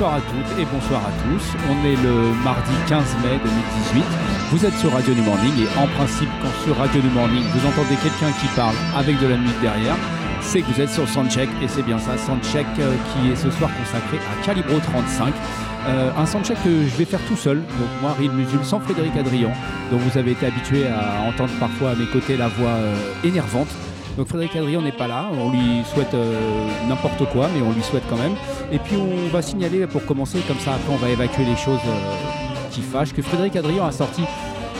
Bonsoir à toutes et bonsoir à tous. On est le mardi 15 mai 2018. Vous êtes sur Radio New Morning et en principe, quand sur Radio New Morning vous entendez quelqu'un qui parle avec de la musique derrière, c'est que vous êtes sur Soundcheck et c'est bien ça, Soundcheck euh, qui est ce soir consacré à Calibro 35. Euh, un soundcheck que je vais faire tout seul, donc moi, Ril Musul, sans Frédéric Adrian, dont vous avez été habitué à entendre parfois à mes côtés la voix euh, énervante. Donc Frédéric Adrien n'est pas là, on lui souhaite n'importe quoi, mais on lui souhaite quand même. Et puis on va signaler pour commencer, comme ça après on va évacuer les choses euh, qui fâchent, que Frédéric Adrien a sorti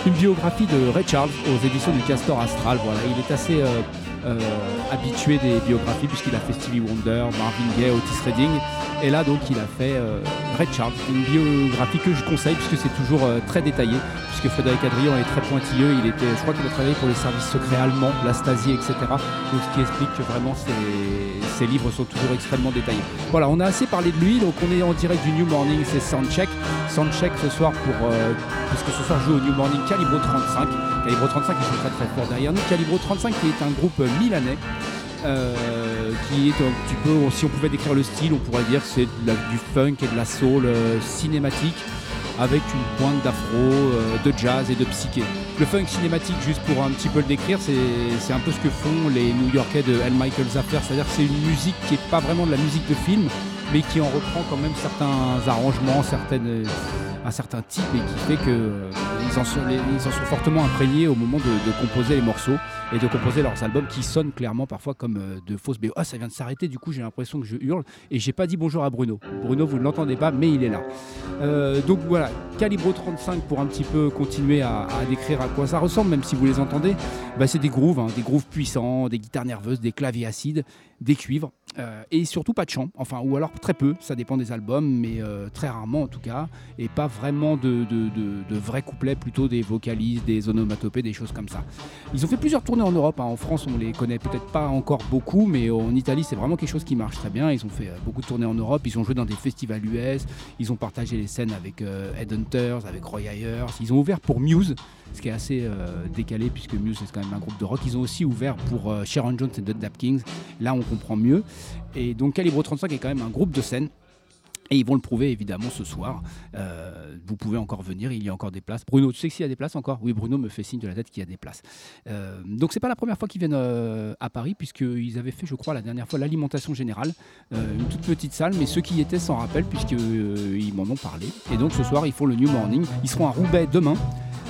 une biographie de Ray Charles aux éditions du Castor Astral. Voilà, il est assez euh, habitué des biographies puisqu'il a fait Stevie Wonder, Marvin Gaye, Otis Redding. Et là donc il a fait Ray Charles, une biographie que je conseille puisque c'est toujours très détaillé puisque Frédéric Adrian est très pointilleux. Il était, je crois qu'il a travaillé pour les services secrets allemands, la Stasi, etc. Donc ce qui explique que vraiment ses, livres sont toujours extrêmement détaillés. Voilà, on a assez parlé de lui, donc on est en direct du New Morning, c'est Soundcheck. Soundcheck ce soir pour euh, puisque ce soir joue au New Morning Calibro 35. Calibro 35 ils sont très très forts derrière nous. Calibro 35 qui est un groupe milanais. Euh, qui est un petit peu, si on pouvait décrire le style, on pourrait dire que c'est du funk et de la soul euh, cinématique avec une pointe d'afro, euh, de jazz et de psyché. Le funk cinématique, juste pour un petit peu le décrire, c'est un peu ce que font les New-Yorkais de L. Michael Zapper, c'est-à-dire que c'est une musique qui n'est pas vraiment de la musique de film, mais qui en reprend quand même certains arrangements, certaines un certain type et qui fait qu'ils euh, ils en sont fortement imprégnés au moment de, composer les morceaux et de composer leurs albums qui sonnent clairement parfois comme euh, de fausses BO. Ah, ça vient de s'arrêter, du coup j'ai l'impression que je hurle et j'ai pas dit bonjour à Bruno. Bruno, vous ne l'entendez pas, mais il est là. Euh, donc voilà, Calibro 35 pour un petit peu continuer à, décrire à quoi ça ressemble, même si vous les entendez. Bah, c'est des grooves, hein, des grooves puissants, des guitares nerveuses, des claviers acides, des cuivres et surtout pas de chant, enfin ou alors très peu, ça dépend des albums, mais très rarement en tout cas, et pas vraiment de, vrais couplets, plutôt des vocalises, des onomatopées, des choses comme ça. Ils ont fait plusieurs tournées en Europe. Hein. En France, on les connaît peut-être pas encore beaucoup, mais en Italie, c'est vraiment quelque chose qui marche très bien. Ils ont fait euh, beaucoup de tournées en Europe. Ils ont joué dans des festivals US. Ils ont partagé les scènes avec euh, Headhunters, avec Roy Ayers. Ils ont ouvert pour Muse ce qui est assez euh, décalé puisque Muse c'est quand même un groupe de rock. Ils ont aussi ouvert pour Sharon Jones et The Dap Kings. Là, on comprend mieux. Et donc Calibro 35 est quand même un groupe de scène et ils vont le prouver évidemment ce soir. Euh, vous pouvez encore venir, il y a encore des places. Bruno, tu sais s'il y a des places encore? Oui, Bruno me fait signe de la tête qu'il y a des places. Euh, donc c'est pas la première fois qu'ils viennent euh, à Paris, puisqu'ils avaient fait, je crois, la dernière fois l'alimentation générale, euh, une toute petite salle, mais ceux qui y étaient s'en rappellent puisqu'ils m'en ont parlé. Et donc ce soir, ils font le New Morning. Ils seront à Roubaix demain.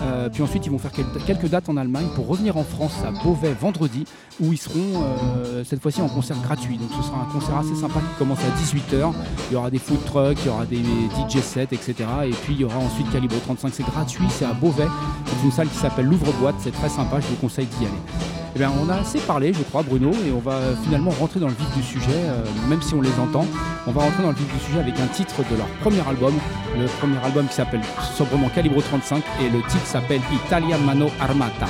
Euh, puis ensuite, ils vont faire quelques dates en Allemagne pour revenir en France à Beauvais vendredi, où ils seront euh, cette fois-ci en concert gratuit. Donc ce sera un concert assez sympa qui commence à 18h. Il y aura des food trucks, il y aura des DJ sets, etc. Et puis il y aura ensuite Calibre 35, c'est gratuit, c'est à Beauvais. C'est une salle qui s'appelle Louvre-Boîte, c'est très sympa, je vous conseille d'y aller. Eh bien, on a assez parlé, je crois, Bruno, et on va finalement rentrer dans le vif du sujet, euh, même si on les entend. On va rentrer dans le vif du sujet avec un titre de leur premier album, le premier album qui s'appelle sobrement Calibro 35, et le titre s'appelle Italia Mano Armata.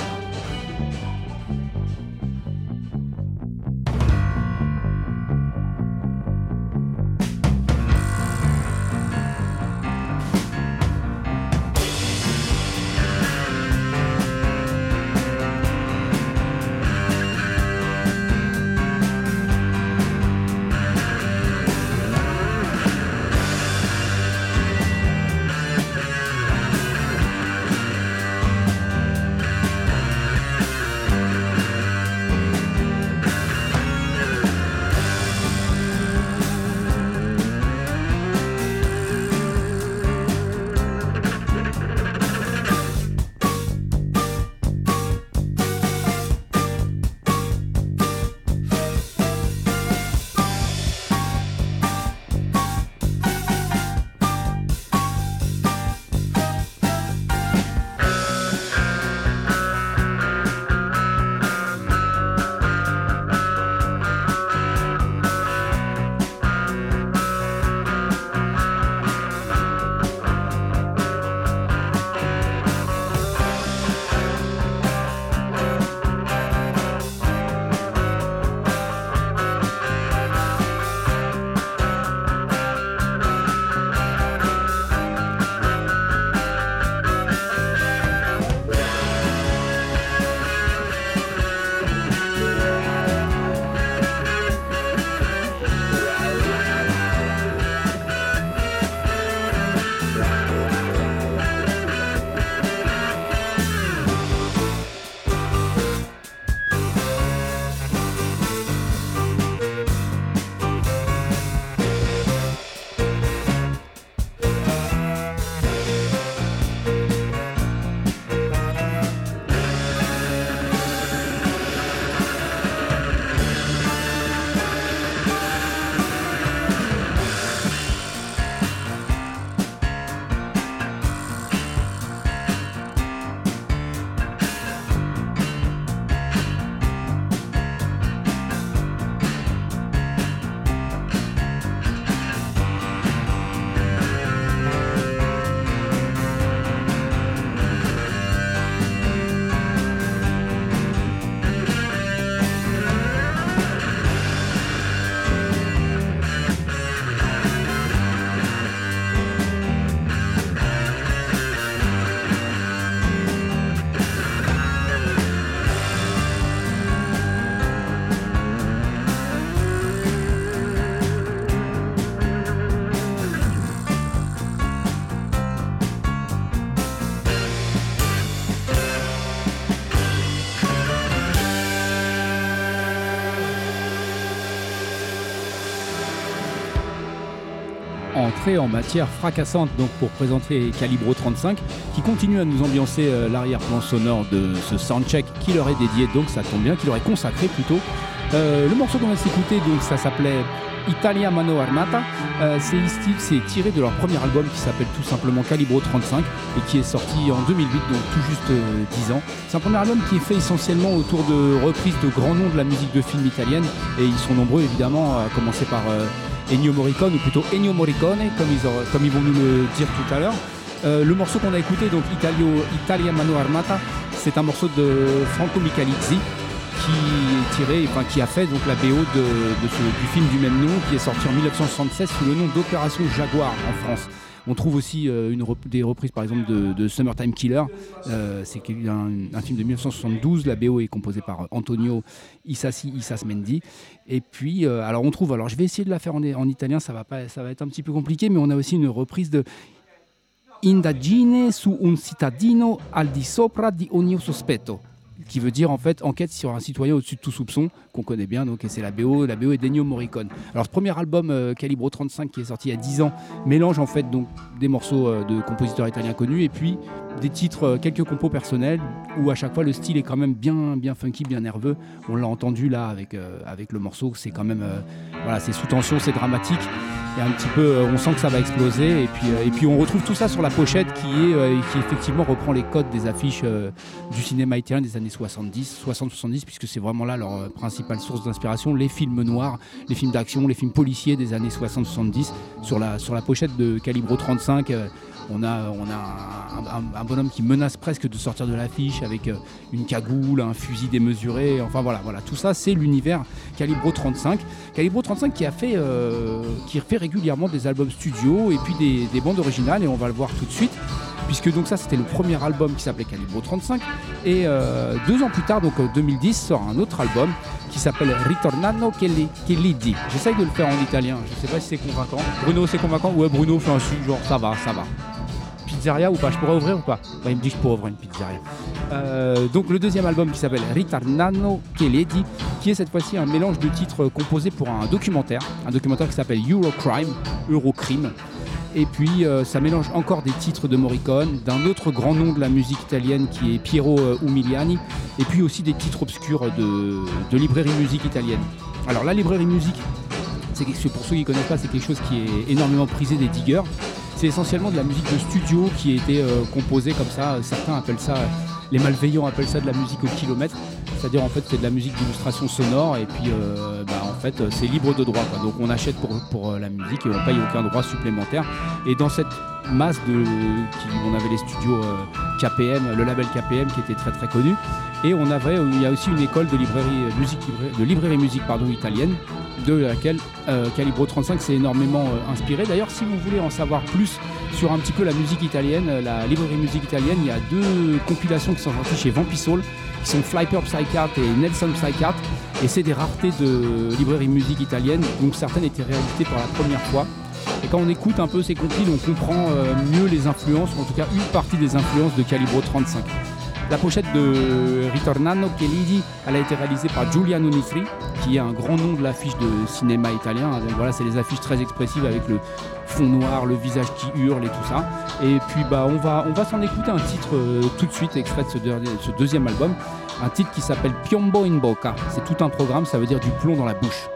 En matière fracassante donc pour présenter Calibro 35 qui continue à nous ambiancer euh, l'arrière-plan sonore de ce soundcheck qui leur est dédié donc ça tombe bien, qui leur est consacré plutôt. Euh, le morceau qu'on va s'écouter donc ça s'appelait Italia Mano Armata. Euh, c'est tiré de leur premier album qui s'appelle tout simplement Calibro 35 et qui est sorti en 2008, donc tout juste 10 ans. C'est un premier album qui est fait essentiellement autour de reprises de grands noms de la musique de film italienne et ils sont nombreux évidemment, à commencer par Ennio Morricone, ou plutôt Ennio Morricone, comme ils, vont nous le dire tout à l'heure. Euh, le morceau qu'on a écouté, donc Italia Mano Armata, c'est un morceau de Franco Michalizzi qui tiré, enfin qui a fait donc la BO de, du film du même nom, qui est sorti en 1976 sous le nom d'Opération Jaguar en France. On trouve aussi euh, des reprises par exemple de, Summertime Killer. Euh, c'est un, film de 1972. La BO est composée par Antonio Isasi Isasmendi. Et puis, euh, alors on trouve, alors je vais essayer de la faire en, en, italien, ça va, pas, ça va être un petit peu compliqué, mais on a aussi une reprise de Indagine su un cittadino al di sopra di ogni sospetto qui veut dire en fait enquête sur un citoyen au-dessus de tout soupçon, qu'on connaît bien, donc c'est la BO, la BO est d'Ennio Morricone. Alors ce premier album euh, Calibro 35 qui est sorti il y a 10 ans mélange en fait donc des morceaux euh, de compositeurs italiens connus et puis des titres, euh, quelques compos personnels où à chaque fois le style est quand même bien, bien funky, bien nerveux. On l'a entendu là avec, avec le morceau, c'est quand même voilà, c'est sous tension, c'est dramatique et un petit peu, euh, on sent que ça va exploser. Et puis, euh, on retrouve tout ça sur la pochette qui, est, euh, qui effectivement reprend les codes des affiches du cinéma italien des années 70, 60-70, puisque c'est vraiment là leur principale source d'inspiration, les films noirs, les films d'action, les films policiers des années 60-70. Sur la, sur la pochette de Calibro 35, on a, un, bonhomme qui menace presque de sortir de l'affiche avec euh, une cagoule, un fusil démesuré. Enfin voilà, voilà. tout ça c'est l'univers Calibro 35. Calibro 35 qui a fait, euh, fait régulièrement des albums studio et puis des, bandes originales et on va le voir tout de suite puisque donc ça c'était le premier album qui s'appelait Calibro 35 et euh, deux ans plus tard donc 2010 sort un autre album qui s'appelle Ritornano che li dit. J'essaye de le faire en italien je sais pas si c'est convaincant. Bruno c'est convaincant? Ouais Bruno fait un signe genre ça va ça va. Pizzeria ou pas? Je pourrais ouvrir ou pas? Bah, Il me dit que je pourrais ouvrir une pizzeria. Euh, donc le deuxième album qui s'appelle Ritarnano Keledi, qui est cette fois-ci un mélange de titres composés pour un documentaire, un documentaire qui s'appelle Eurocrime, Eurocrime. Et puis euh, ça mélange encore des titres de Morricone, d'un autre grand nom de la musique italienne qui est Piero euh, Umiliani, et puis aussi des titres obscurs de, de librairie musique italienne. Alors la librairie musique, pour ceux qui ne connaissent pas, c'est quelque chose qui est énormément prisé des diggers. C'est essentiellement de la musique de studio qui a été euh, composée comme ça. Certains appellent ça, les malveillants appellent ça de la musique au kilomètre. C'est-à-dire en fait c'est de la musique d'illustration sonore et puis bah, fait c'est libre de droit. Donc on achète pour, euh, la musique et on paye aucun droit supplémentaire. Et dans cette masse on avait les studios KPM, le label KPM qui était très très connu. Et on avait, il y a aussi une école de librairie musique, de librairie musique pardon, italienne de laquelle euh, Calibro 35 s'est énormément euh, inspiré. D'ailleurs, si vous voulez en savoir plus sur un petit peu la musique italienne, euh, la librairie musique italienne, il y a deux compilations qui sont sorties chez Vampisol, qui sont Flyper Psychart et Nelson Psychart, et c'est des raretés de librairie musique italienne, donc certaines étaient réalisées pour la première fois. Et quand on écoute un peu ces compiles, on comprend mieux les influences, ou en tout cas une partie des influences de Calibro 35. La pochette de Ritornano Chelidi, elle a été réalisée par Giuliano Nifri, qui est un grand nom de l'affiche de cinéma italien. voilà, c'est des affiches très expressives avec le fond noir, le visage qui hurle et tout ça. Et puis bah on va, s'en écouter un titre euh, tout de suite extrait de ce, ce deuxième album, un titre qui s'appelle Piombo in Bocca. C'est tout un programme, ça veut dire du plomb dans la bouche.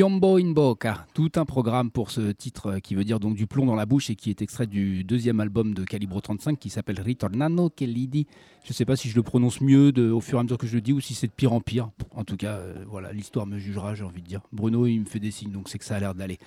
Piombo in Boca, tout un programme pour ce titre qui veut dire donc du plomb dans la bouche et qui est extrait du deuxième album de Calibro 35 qui s'appelle Ritornano Kellidi. Je ne sais pas si je le prononce mieux au fur et à mesure que je le dis ou si c'est de pire en pire. En tout cas, euh, voilà, l'histoire me jugera, j'ai envie de dire. Bruno, il me fait des signes, donc c'est que ça a l'air d'aller.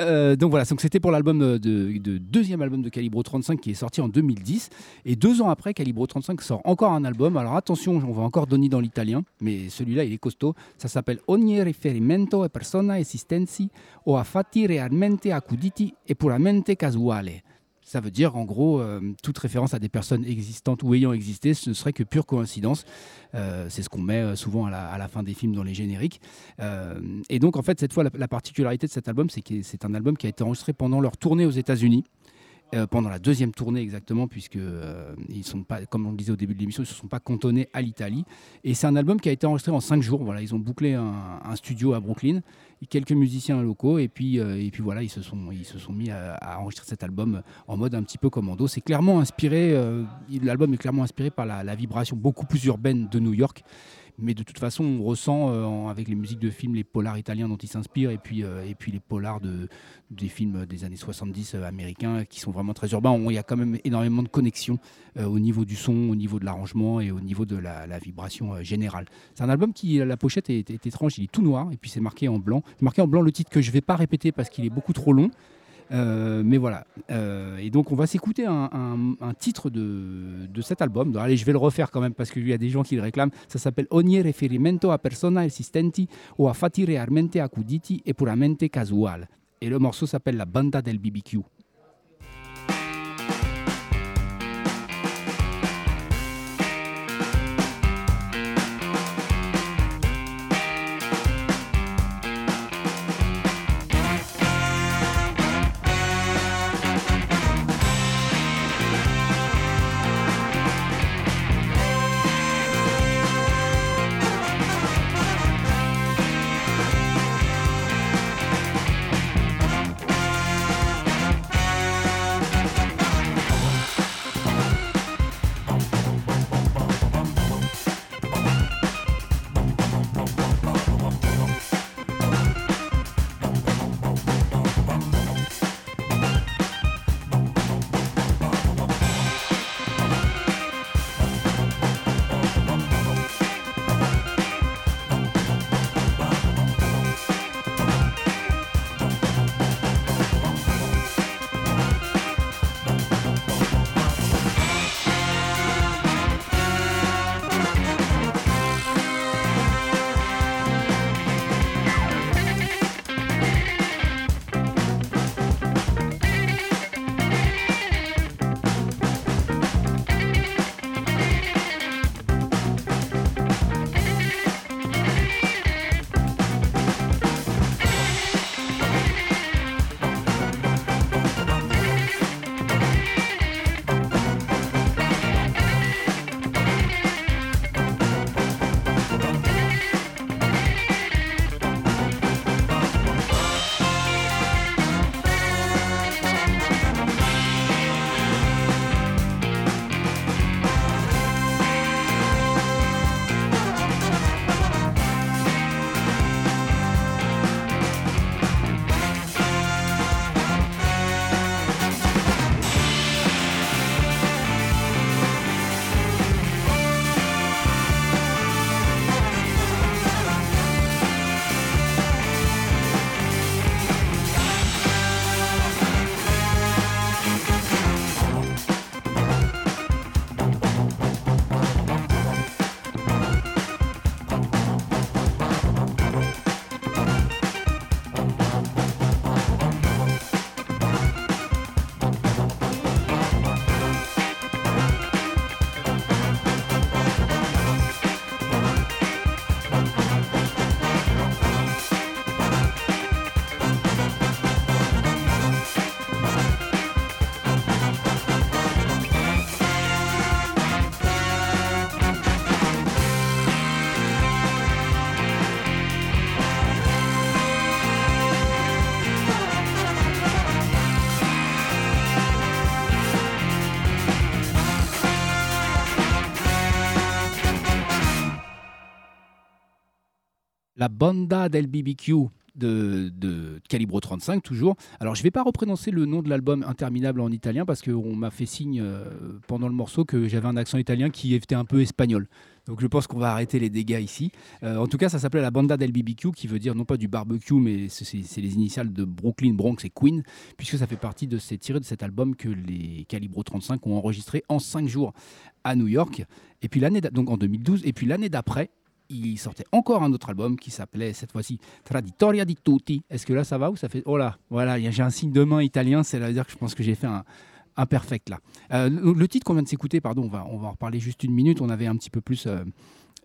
Euh, donc voilà, donc c'était pour l'album de, deuxième album de Calibro 35 qui est sorti en 2010 et deux ans après Calibro 35 sort encore un album. Alors attention, on va encore donner dans l'italien, mais celui-là il est costaud. Ça s'appelle Ogni riferimento e persona esistenzi o a fatti realmente accuditi e puramente casuale. Ça veut dire en gros euh, toute référence à des personnes existantes ou ayant existé, ce ne serait que pure coïncidence. Euh, c'est ce qu'on met euh, souvent à la, fin des films dans les génériques. et donc en fait cette fois la, particularité de cet album, c'est que c'est un album qui a été enregistré pendant leur tournée aux États-Unis. Pendant la deuxième tournée exactement, puisque ils sont pas, comme on le disait au début de l'émission, ils ne se sont pas cantonnés à l'Italie. Et c'est un album qui a été enregistré en cinq jours. Voilà, ils ont bouclé un studio à Brooklyn quelques musiciens locaux et puis, euh, et puis voilà, ils se sont, ils se sont mis à, enregistrer cet album en mode un petit peu commando. C'est clairement inspiré, euh, l'album est clairement inspiré par la, vibration beaucoup plus urbaine de New York mais de toute façon, on ressent euh, avec les musiques de films les polars italiens dont il s'inspire et puis, et puis les polars de, des films des années 70 américains qui sont vraiment très urbains. il y a quand même énormément de connexions au niveau du son, au niveau de l'arrangement et au niveau de la, vibration générale. C'est un album qui, la pochette est, étrange, il est tout noir et puis c'est marqué en blanc marqué en blanc le titre que je ne vais pas répéter parce qu'il est beaucoup trop long. Euh, mais voilà. Euh, et donc, on va s'écouter un, titre de, de, cet album. allez, je vais le refaire quand même parce qu'il y a des gens qui le réclament. Ça s'appelle Ogni riferimento a persona esistenti o a fatti realmente accuditi e puramente casual. Et le morceau s'appelle La Banda del BBQ. Banda del BBQ. de, de Calibro 35 toujours. Alors je vais pas reprononcer le nom de l'album Interminable en italien parce qu'on m'a fait signe euh, pendant le morceau que j'avais un accent italien qui était un peu espagnol. Donc je pense qu'on va arrêter les dégâts ici. Euh, en tout cas, ça s'appelait la Banda del BBQ, qui veut dire non pas du barbecue, mais c'est les initiales de Brooklyn, Bronx et Queen, puisque ça fait partie de ces tirés de cet album que les Calibro 35 ont enregistré en 5 jours à New York. Et puis l'année donc en 2012, et puis l'année d'après, il sortait encore un autre album qui s'appelait cette fois-ci Traditoria di Tutti. Est-ce que là ça va ou ça fait Oh là, voilà, j'ai un signe de main italien, c'est-à-dire que je pense que j'ai fait un, imperfect là. Euh, le titre qu'on vient de s'écouter, pardon, on va, on va en reparler juste une minute. On avait un petit peu plus euh,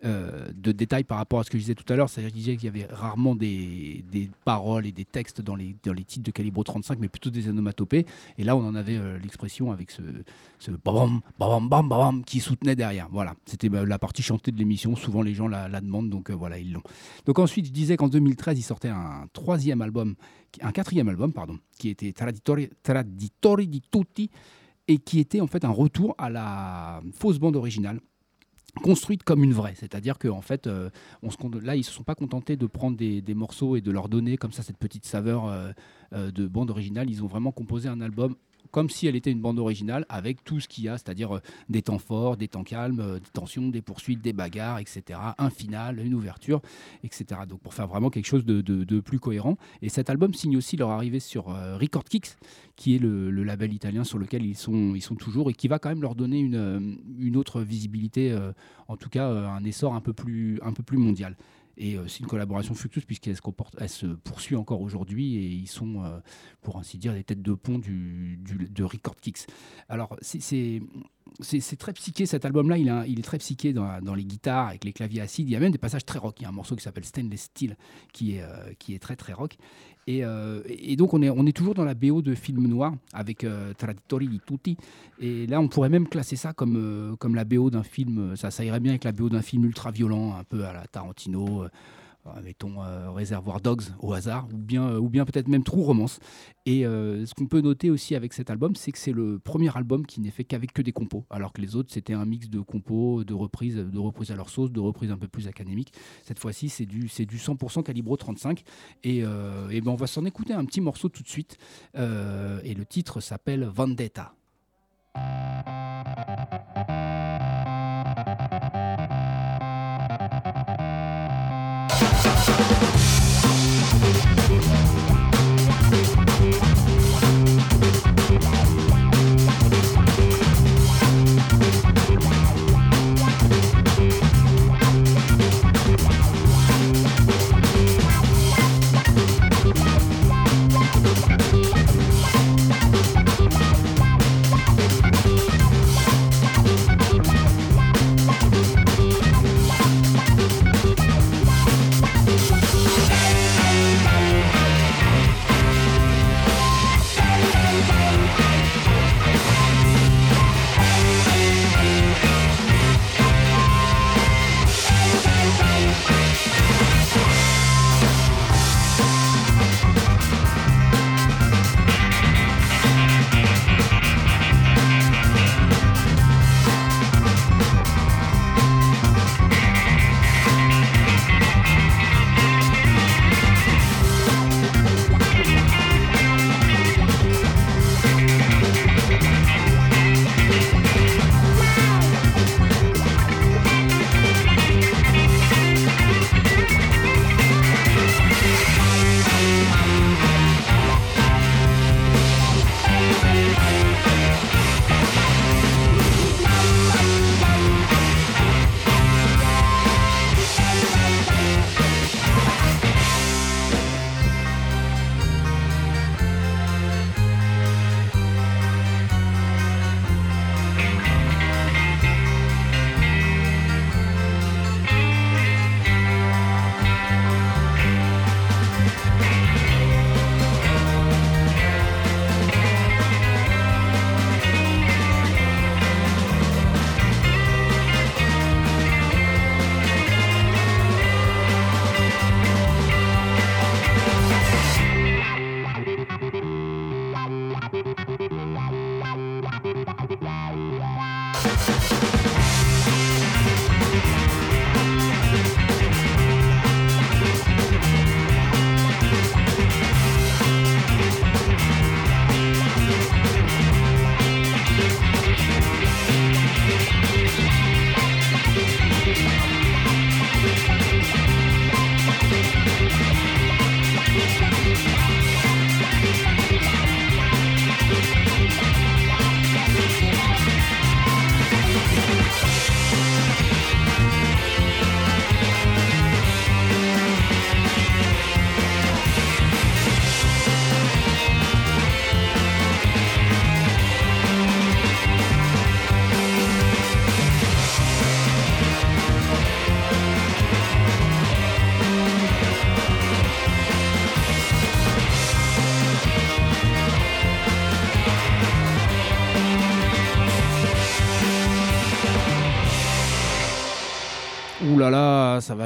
euh, de détails par rapport à ce que je disais tout à l'heure. C'est-à-dire qu'il y avait rarement des, des, paroles et des textes dans les, dans les titres de Calibro 35, mais plutôt des onomatopées. Et là, on en avait l'expression avec ce, ce bam, bam, bam, bam, qui soutenait derrière. Voilà, c'était bah, la partie chantée de l'émission. Souvent, les gens la, demandent, donc voilà, ils l'ont. Donc ensuite, je disais qu'en 2013, il sortait un troisième album, un quatrième album, pardon, qui était Traditori, Traditori di Tutti, et qui était en fait un retour à la fausse bande originale construite comme une vraie. C'est-à-dire qu'en en fait, euh, là, ils ne se sont pas contentés de prendre des, morceaux et de leur donner comme ça cette petite saveur euh, euh, de bande originale. Ils ont vraiment composé un album comme si elle était une bande originale avec tout ce qu'il y a, c'est-à-dire euh, des temps forts, des temps calmes, euh, des tensions, des poursuites, des bagarres, etc. Un final, une ouverture, etc. Donc pour faire vraiment quelque chose de, plus cohérent. Et cet album signe aussi leur arrivée sur euh, Record Kicks, qui est le, label italien sur lequel ils sont, toujours et qui va quand même leur donner une, autre visibilité, en tout cas un essor un peu plus mondial. Et euh, c'est une collaboration fructueuse puisqu'elle se, poursuit encore aujourd'hui et ils sont, euh, pour ainsi dire, les têtes de pont du, de Record Kicks. Alors, c'est c'est très psyché cet album-là. Il, est très psyché dans, les guitares avec les claviers acides. Il y a même des passages très rock. Il y a un morceau qui s'appelle Stainless Steel qui est, euh, très très rock. Et, euh, donc on est, toujours dans la BO de film noir avec euh, Traditori di Tutti. Et là on pourrait même classer ça comme, comme la BO d'un film. Ça, ça irait bien avec la BO d'un film ultra violent, un peu à la Tarantino. Euh, mettons euh, Réservoir Dogs au hasard, ou bien, euh, ou bien peut-être même True Romance. Et ce qu'on peut noter aussi avec cet album, c'est que c'est le premier album qui n'est fait qu'avec que des compos, alors que les autres c'était un mix de compos, de reprises, de reprises à leur sauce, de reprises un peu plus académiques. Cette fois-ci, c'est du, c'est du 100% calibro 35. Et, et ben on va s'en écouter un petit morceau tout de suite. et le titre s'appelle Vendetta.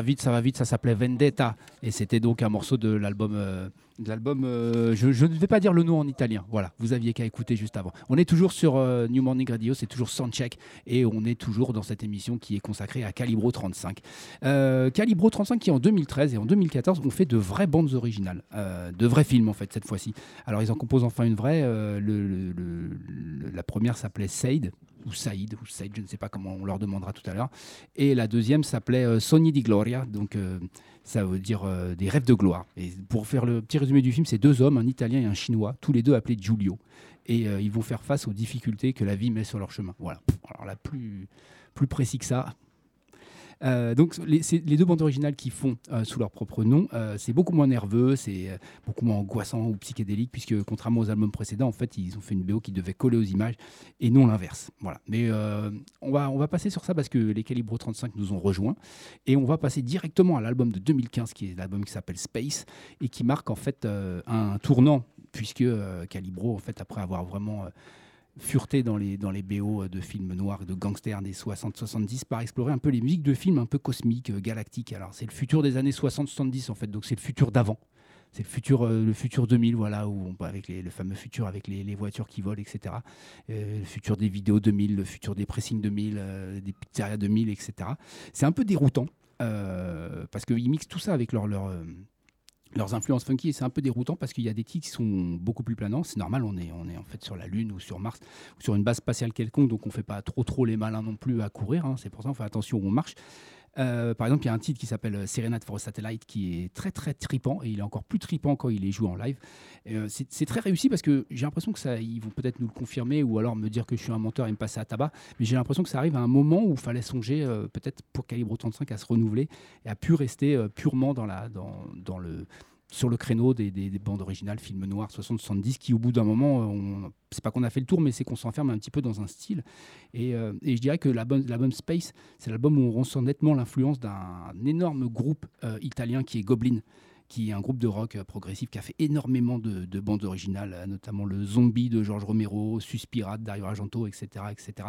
Vite, ça va vite, ça s'appelait Vendetta. Et c'était donc un morceau de l'album. euh, l'album, euh, je, ne vais pas dire le nom en italien. Voilà, vous aviez qu'à écouter juste avant. On est toujours sur euh, New Morning Radio, c'est toujours Soundcheck et on est toujours dans cette émission qui est consacrée à Calibro 35. Euh, Calibro 35 qui en 2013 et en 2014 ont fait de vraies bandes originales, de vrais films en fait cette fois-ci. Alors ils en composent enfin une vraie. la première s'appelait Said ou Saïd ou Said, je ne sais pas comment on leur demandera tout à l'heure. Et la deuxième s'appelait euh, Sogni di Gloria, donc euh, ça veut dire euh, des rêves de gloire. Et pour faire le petit résumé du film, c'est deux hommes, un Italien et un Chinois, tous les deux appelés Giulio. Et ils vont faire face aux difficultés que la vie met sur leur chemin. Voilà. Alors plus, plus précis que ça. Euh, donc les, deux bandes originales qui font euh, sous leur propre nom, euh, c'est beaucoup moins nerveux, c'est beaucoup moins angoissant ou psychédélique, puisque contrairement aux albums précédents, en fait, ils ont fait une BO qui devait coller aux images et non l'inverse. Voilà. Mais on, va, on va passer sur ça parce que les Calibro 35 nous ont rejoints et on va passer directement à l'album de 2015, qui est l'album qui s'appelle Space et qui marque en fait un tournant, puisque Calibro, en fait, après avoir vraiment fureté dans les, dans les BO de films noirs de gangsters des 60-70 par explorer un peu les musiques de films un peu cosmiques, euh, galactiques. Alors c'est le futur des années 60-70 en fait, donc c'est le futur d'avant. C'est le futur, euh, le futur 2000, voilà, où on, avec les- le fameux futur avec les, les voitures qui volent, etc. Euh, le futur des vidéos 2000, le futur des pressings 2000, euh, des pizzerias 2000, etc. C'est un peu déroutant euh, parce qu'ils mixent tout ça avec leur, euh, leurs influences funky et c'est un peu déroutant parce qu'il y a des titres qui sont beaucoup plus planants. C'est normal, on est, on est en fait sur la Lune ou sur Mars ou sur une base spatiale quelconque, donc on fait pas trop trop les malins non plus à courir. hein. C'est pour ça qu'on fait attention où on marche. Euh, par exemple, il y a un titre qui s'appelle Serenade for a Satellite qui est très très tripant et il est encore plus tripant quand il est joué en live. Euh, c'est très réussi parce que j'ai l'impression que ça, ils vont peut-être nous le confirmer ou alors me dire que je suis un menteur et me passer à tabac, mais j'ai l'impression que ça arrive à un moment où il fallait songer euh, peut-être pour Calibre 35 à se renouveler et à plus rester euh, purement dans, la, dans, dans le, sur le créneau des, des- des bandes originales, films noirs 60-70, qui au bout d'un moment, euh, c'est pas qu'on a fait le tour, mais c'est qu'on s'enferme un petit peu dans un style. Et, euh, et je dirais que l'album Space, c'est l'album où on ressent nettement l'influence d'un énorme groupe euh, italien qui est Goblin qui est un groupe de rock progressif qui a fait énormément de, de bandes originales, notamment le Zombie de George Romero, Suspirat de Dario Argento, etc. etc.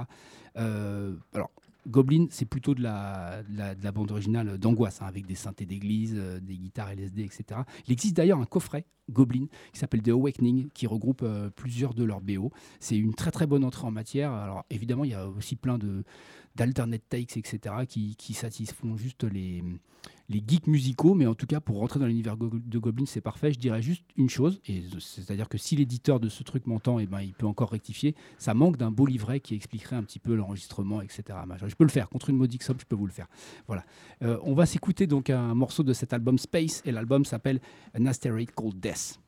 Alors, Goblin, c'est plutôt de la, de la, de la bande originale d'angoisse, hein, avec des synthés d'église, euh, des guitares LSD, etc. Il existe d'ailleurs un coffret Goblin qui s'appelle The Awakening, qui regroupe euh, plusieurs de leurs BO. C'est une très très bonne entrée en matière. Alors évidemment, il y a aussi plein d'alternate takes, etc., qui satisfont juste les, les geeks musicaux, mais en tout cas, pour rentrer dans l'univers de Goblin, c'est parfait. Je dirais juste une chose, et c'est-à-dire que si l'éditeur de ce truc m'entend, eh ben, il peut encore rectifier. Ça manque d'un beau livret qui expliquerait un petit peu l'enregistrement, etc. Je peux le faire, contre une modique somme, je peux vous le faire. Voilà. Euh, on va s'écouter donc un morceau de cet album Space, et l'album s'appelle An Asteroid Called Death.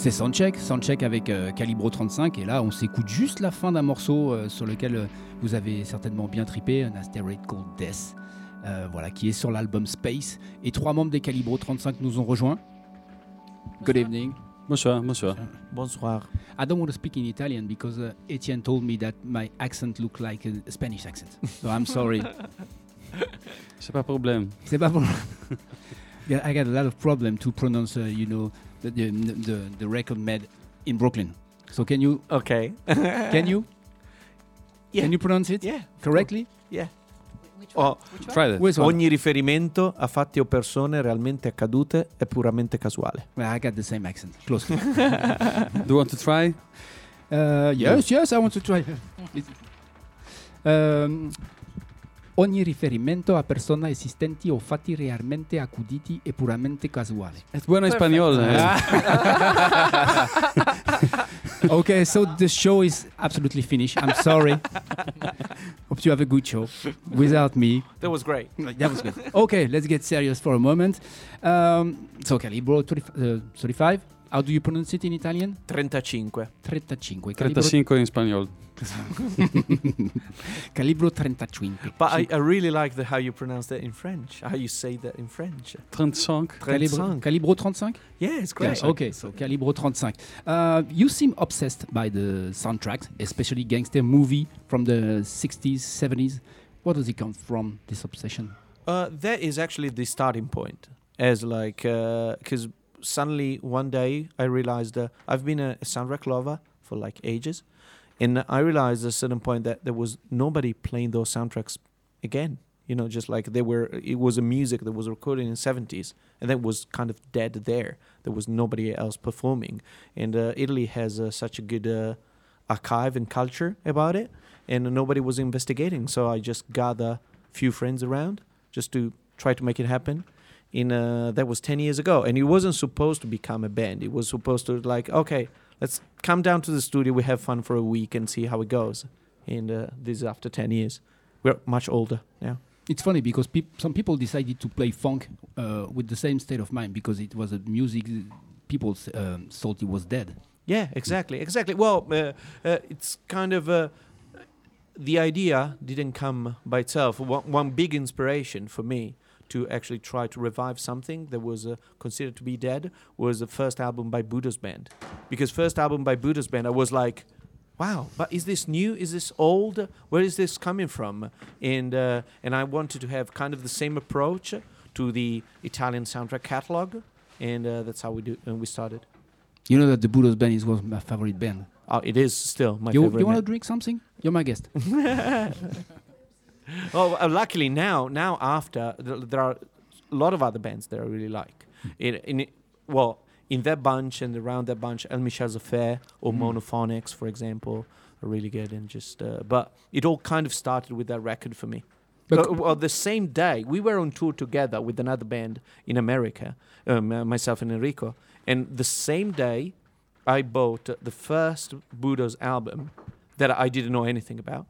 C'est Soundcheck, Soundcheck avec euh, Calibro 35 et là on s'écoute juste la fin d'un morceau euh, sur lequel euh, vous avez certainement bien tripé, un Asteroid Called Death, euh, voilà, qui est sur l'album Space et trois membres des Calibro 35 nous ont rejoints. Good evening. Bonsoir, bonsoir. Bonsoir. I don't want to speak in Italian because uh, Etienne told me that my accent looked like a Spanish accent. So I'm sorry. C'est pas problème. C'est pas yeah, I got a lot of problem to pronounce, uh, you know, the, the, the, the record made in Brooklyn. So can you Ok. can you Yeah. can you pronounce it Yeah. correctly? Yeah. Oh. Which one? ogni riferimento a fatti o persone realmente accadute è puramente casuale. Well, I got the same accent. Close. Do you want to try? uh, yes, yes, I want to try. um, ogni riferimento a persone esistenti o fatti realmente accuditi e puramente casuali. Es bueno español. eh. okay, so the show is absolutely finished. I'm sorry. Hope you have a good show without me. That was great. That was good. Okay, let's get serious for a moment. Um, so, Calibro 30, uh, 35. How do you pronounce it in Italian? 35. 35. 35 in español. Calibro 35. But I, I really like the how you pronounce that in French. How you say that in French. 35. Calibro, 35. Calibro 35? Yeah, it's great. Yes, okay, so Calibro 35. Uh, you seem obsessed by the soundtracks, especially gangster movie from the 60s, 70s. Where does it come from, this obsession? Uh, that is actually the starting point. As like, because suddenly one day I realized uh, I've been a, soundtrack lover for like ages, and I realized at a certain point that there was nobody playing those soundtracks again. You know, just like they were, it was a music that was recorded in the seventies, and that was kind of dead there. There was nobody else performing, and uh, Italy has uh, such a good uh, archive and culture about it, and nobody was investigating. So I just gather a few friends around just to try to make it happen. In uh, that was ten years ago, and it wasn't supposed to become a band. It was supposed to like, okay, let's come down to the studio. We have fun for a week and see how it goes. And uh, this is after ten years. We're much older now. It's funny because peop- some people decided to play funk uh, with the same state of mind because it was a music people um, thought it was dead. Yeah, exactly, exactly. Well, uh, uh, it's kind of uh, the idea didn't come by itself. One, one big inspiration for me to actually try to revive something that was uh, considered to be dead was the first album by Budos Band. Because first album by Budos Band, I was like, wow, but is this new? Is this old? Where is this coming from? And uh, and I wanted to have kind of the same approach to the Italian soundtrack catalog, and uh, that's how we do. And we started. You know that the Budos band is was my favorite band. Oh, it is still my you favorite. you want to drink something? You're my guest. Oh, luckily now, now after there are a lot of other bands that I really like. In, in well, in that bunch and around that bunch, El Michels Affair or Mm. Monophonics, for example, are really good. And just, uh, but it all kind of started with that record for me. But Uh, well, the same day we were on tour together with another band in America, um, uh, myself and Enrico, and the same day I bought uh, the first Budos album that I didn't know anything about,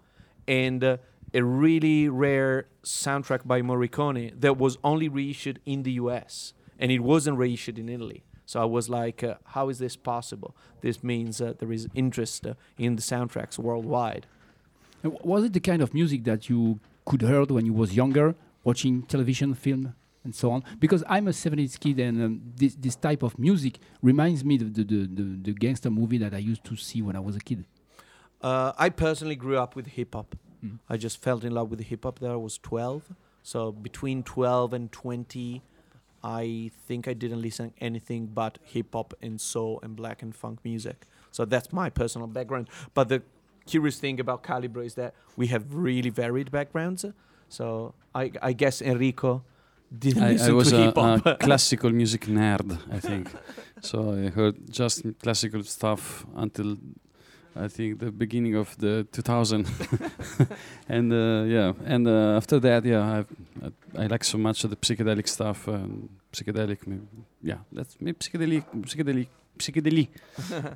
and uh, a really rare soundtrack by Morricone that was only reissued in the U.S. and it wasn't reissued in Italy. So I was like, uh, "How is this possible? This means uh, there is interest uh, in the soundtracks worldwide." W- Was it the kind of music that you could heard when you was younger, watching television, film, and so on? Because I'm a 70s kid, and um, this this type of music reminds me of the, the, the, the gangster movie that I used to see when I was a kid. Uh, I personally grew up with hip hop. Mm. I just fell in love with hip hop there. I was 12. So between 12 and 20, I think I didn't listen anything but hip hop and soul and black and funk music. So that's my personal background. But the curious thing about Calibro is that we have really varied backgrounds. So I, I guess Enrico didn't I, listen I was to hip hop. a classical music nerd, I think. so I heard just classical stuff until I think the beginning of the 2000. and uh, yeah, and uh, after that, yeah, I, I, I like so much of the psychedelic stuff. Um, psychedelic, maybe, yeah, that's maybe psychedelic, psychedelic, psychedelic.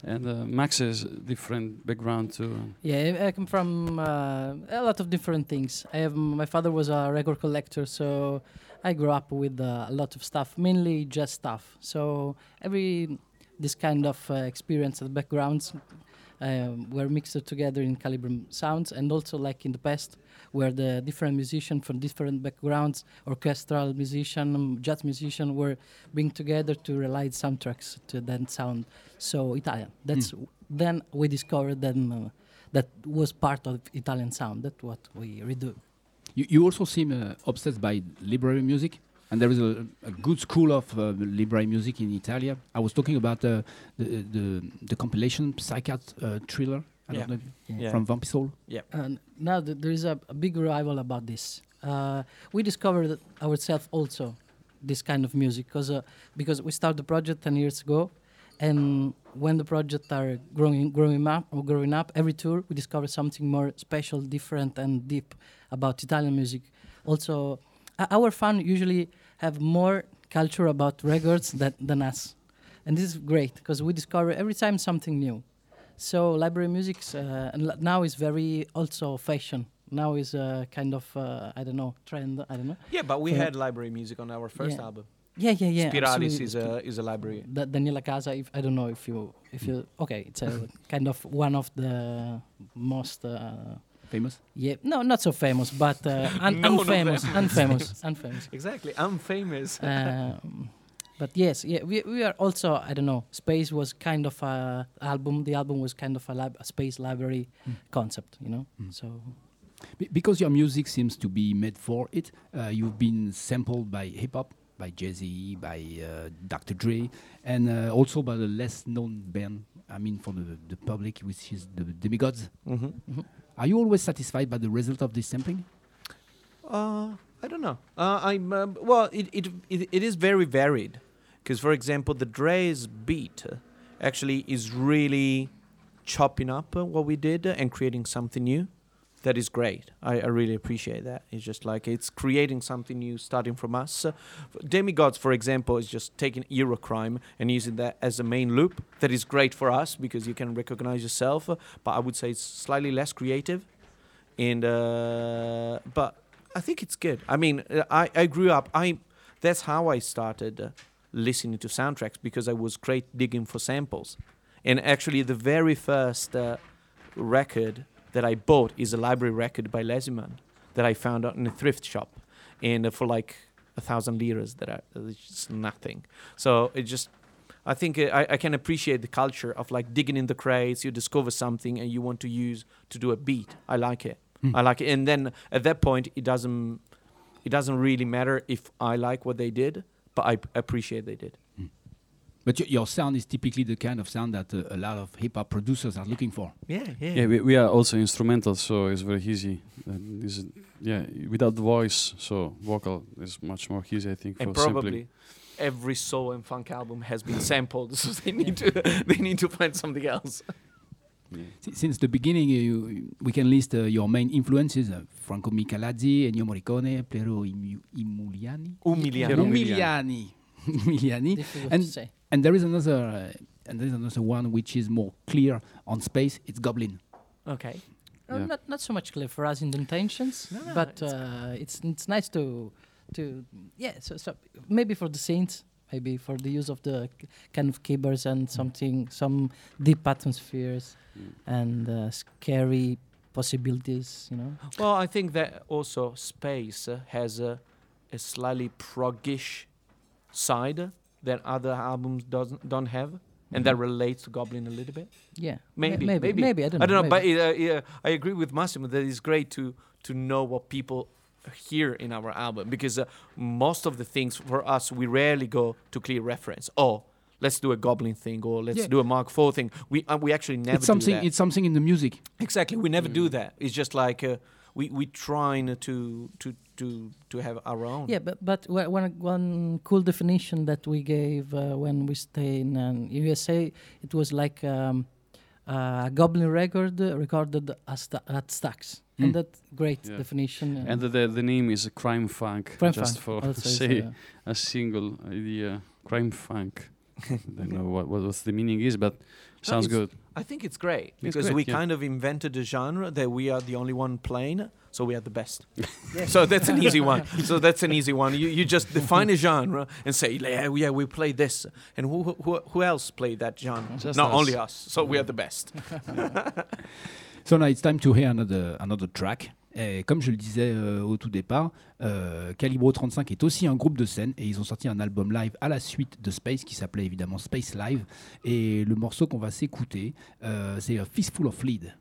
and uh, Max has a different background too. Yeah, I- I come from uh, a lot of different things. I have my father was a record collector, so I grew up with uh, a lot of stuff, mainly jazz stuff. So every this kind of uh, experience the backgrounds um, were mixed together in Calibrum sounds, and also like in the past, where the different musicians from different backgrounds, orchestral musician, um, jazz musician, were bring together to realize soundtracks to that sound. So Italian. That's then we discovered that uh, that was part of Italian sound. That's what we redo. You, you also seem uh, obsessed by library music, and there is a, a good school of uh, library music in Italy. I was talking about uh, the, the the compilation Psychiat uh, thriller. I Yeah. don't know, Yeah. from Vampisoul. And now th- there is a, a big revival about this. Uh, we discovered ourselves also this kind of music because uh, because we started the project 10 years ago and when the project are growing growing up or growing up every tour we discover something more special different and deep about italian music also uh, our fan usually have more culture about records that, than us and this is great because we discover every time something new so library music uh, now is very also fashion now is a kind of uh, i don't know trend i don't know Yeah, but we So- had library music on our first Yeah. album. yeah yeah yeah Spiralis absolutely. is a is a library. Da- Daniela Casa. If, I don't know if you if you okay, it's a kind of one of the most uh, Famous. yeah no not so famous but uh, un- None of them. unfamous unfamous unfamous. Exactly. I'm famous. Um, but yes, yeah, we we are also I don't know. Space was kind of a album. The album was kind of a, lab, a space library concept, you know. Mm. So Be- because your music seems to be made for it, uh, you've been sampled by hip hop, by Jay Z, by uh, Dr. Dre, and uh, also by the less known band. I mean, for the, the public, which is the Demigodz. hmm Are you always satisfied by the result of this sampling? Uh, I don't know. Uh, I'm um, well. It, it it it is very varied, because for example, the Dre's beat actually is really chopping up uh, what we did and creating something new. That is great. I, I really appreciate that. It's just like it's creating something new, starting from us. Uh, Demigodz, for example, is just taking Eurocrime and using that as a main loop. That is great for us because you can recognize yourself. uh, but I would say it's slightly less creative. And uh, but I think it's good. I mean, uh, I, I grew up. I that's how I started uh, listening to soundtracks because I was great digging for samples. And actually, the very first uh, record that I bought is a library record by Leziman that I found out in a thrift shop, and uh, for like a thousand liras. That are it's just nothing. So it just. I think uh, I, I can appreciate the culture of like digging in the crates. You discover something and you want to use to do a beat. I like it. Hmm. I like it. And then at that point, it doesn't it doesn't really matter if I like what they did, but I appreciate they did. But y- your sound is typically the kind of sound that uh, a lot of hip hop producers are looking for. Yeah, yeah. Yeah, we, we are also instrumental, so it's very easy. And this yeah, without the voice, so vocal is much more easy, I think, for and sampling. probably every soul and funk album has been sampled, so they need to they need to find something else. Yeah. Si- Since the beginning, uh, you, we can list uh, your main influences: uh, Franco Micalizzi, Ennio Morricone, Piero Imu- Imuliani, Umiliani. Umiliani, Umiliani. difficult And- and there is another, uh, and there is another one which is more clear on space. It's Goblin. Okay. Uh, Not not so much clear for us in the intentions, No, no, but it's- uh, it's it's nice to to yeah. So, so maybe for the scenes, maybe for the use of the kind of keyboards and something some deep atmospheres Mm. and uh, scary possibilities. You know. Well, I think that also space uh, has a, a slightly proggish side that other albums doesn't don't have, and that relates to Goblin a little bit. Yeah. Ma- Maybe, maybe. maybe. Maybe. I don't know. I don't know, maybe. but uh, yeah, I agree with Massimo that it's great to to know what people hear in our album because uh, most of the things for us we rarely go to clear reference. Oh, let's do a Goblin thing or let's Yeah. do a Marc 4 thing. We uh, we actually never it's something. do that. It's something in the music. exactly we never do Mm. that. It's just like uh, we we trying to to to to have our own. Yeah, but but wha- one one cool definition that we gave uh, when we stay in um, USA, it was like um, a Goblin record uh, recorded at, sta- at Stax, Mm. and that great Yeah. definition. uh, And the, the, the name is Crime Funk, Crime just Funk for also is, say uh, a single idea. Crime Funk. I don't know what, what what the meaning is, but sounds it's- good. I think it's great because great, we yeah. kind of invented a genre that we are the only one playing. So we are the best. so that's an easy one. So that's an easy one. You, you just define a genre and say, yeah, yeah, we play this. And who, who, who else played that genre? Just Not us. only us. So we are the best. So now it's time to hear another, another track. Et comme je le disais euh, au tout départ, euh, Calibro 35 est aussi un groupe de scène et ils ont sorti un album live à la suite de Space qui s'appelait évidemment Space Live. Et le morceau qu'on va s'écouter, euh, c'est A Fistful of Lead.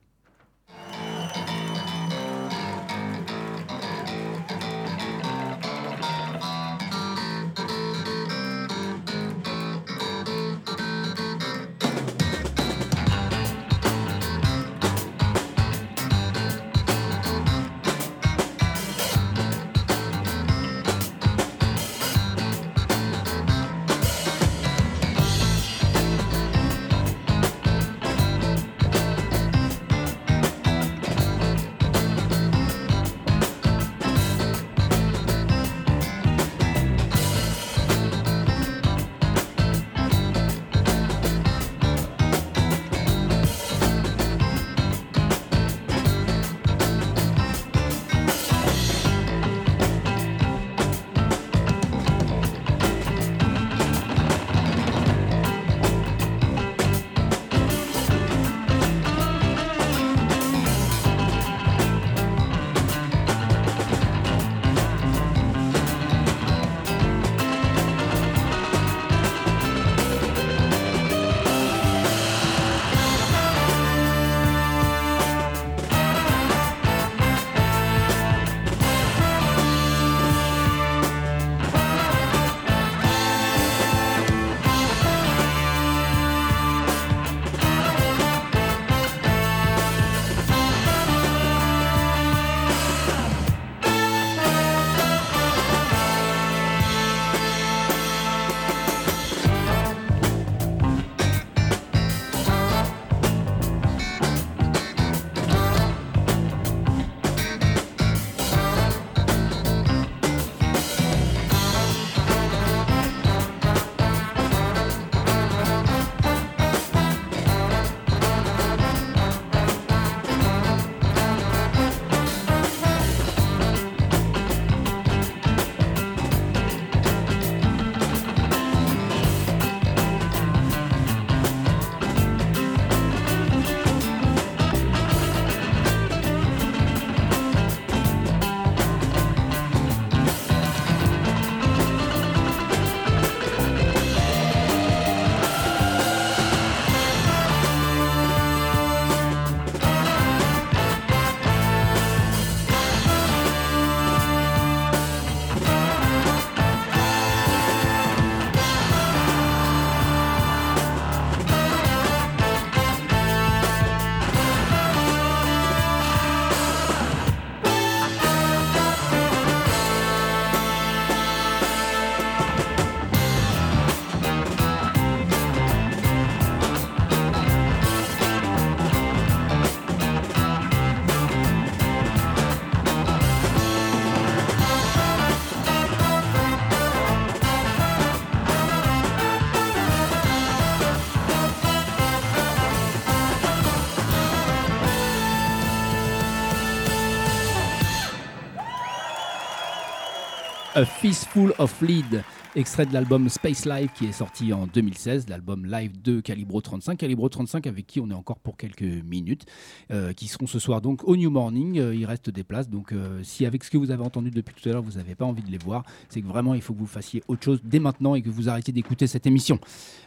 Fistful of Lead, extrait de l'album Space Live qui est sorti en 2016, l'album live de Calibro 35. Calibro 35 avec qui on est encore pour quelques minutes, euh, qui seront ce soir donc au New Morning. Euh, il reste des places, donc euh, si avec ce que vous avez entendu depuis tout à l'heure, vous n'avez pas envie de les voir, c'est que vraiment il faut que vous fassiez autre chose dès maintenant et que vous arrêtiez d'écouter cette émission.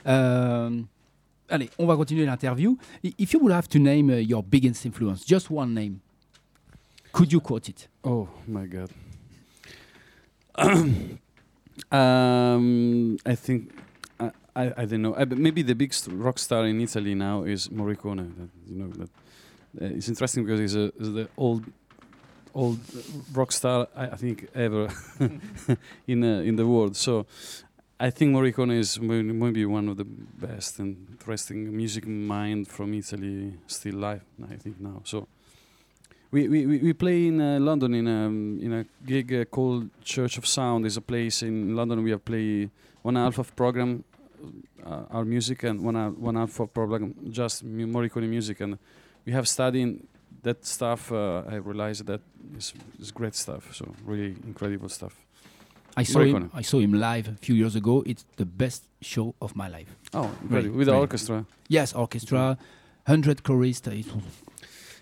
Allez, on va continuer l'interview. If you would have to name uh, your biggest influence, just one name, could you quote it? Oh my god. um, I think I, I, I don't know. But maybe the biggest rock star in Italy now is Morricone. That, you know that uh, it's interesting because he's, a, the old old rock star I, I think ever in uh, in the world. So I think Morricone is maybe one of the best and interesting music mind from Italy still live. I think now. So we we, we, play in uh, London in a in a gig uh, called Church of Sound. There's a place in London we have play one half of program uh, our music and one half, one half of program just Morricone music and we have studied that stuff, uh, I realized that is, is great stuff. So really incredible stuff. I saw him. I saw him live a few years ago. It's the best show of my life. Oh, incredible. with the orchestra. Yes, orchestra, hundred chorists. It was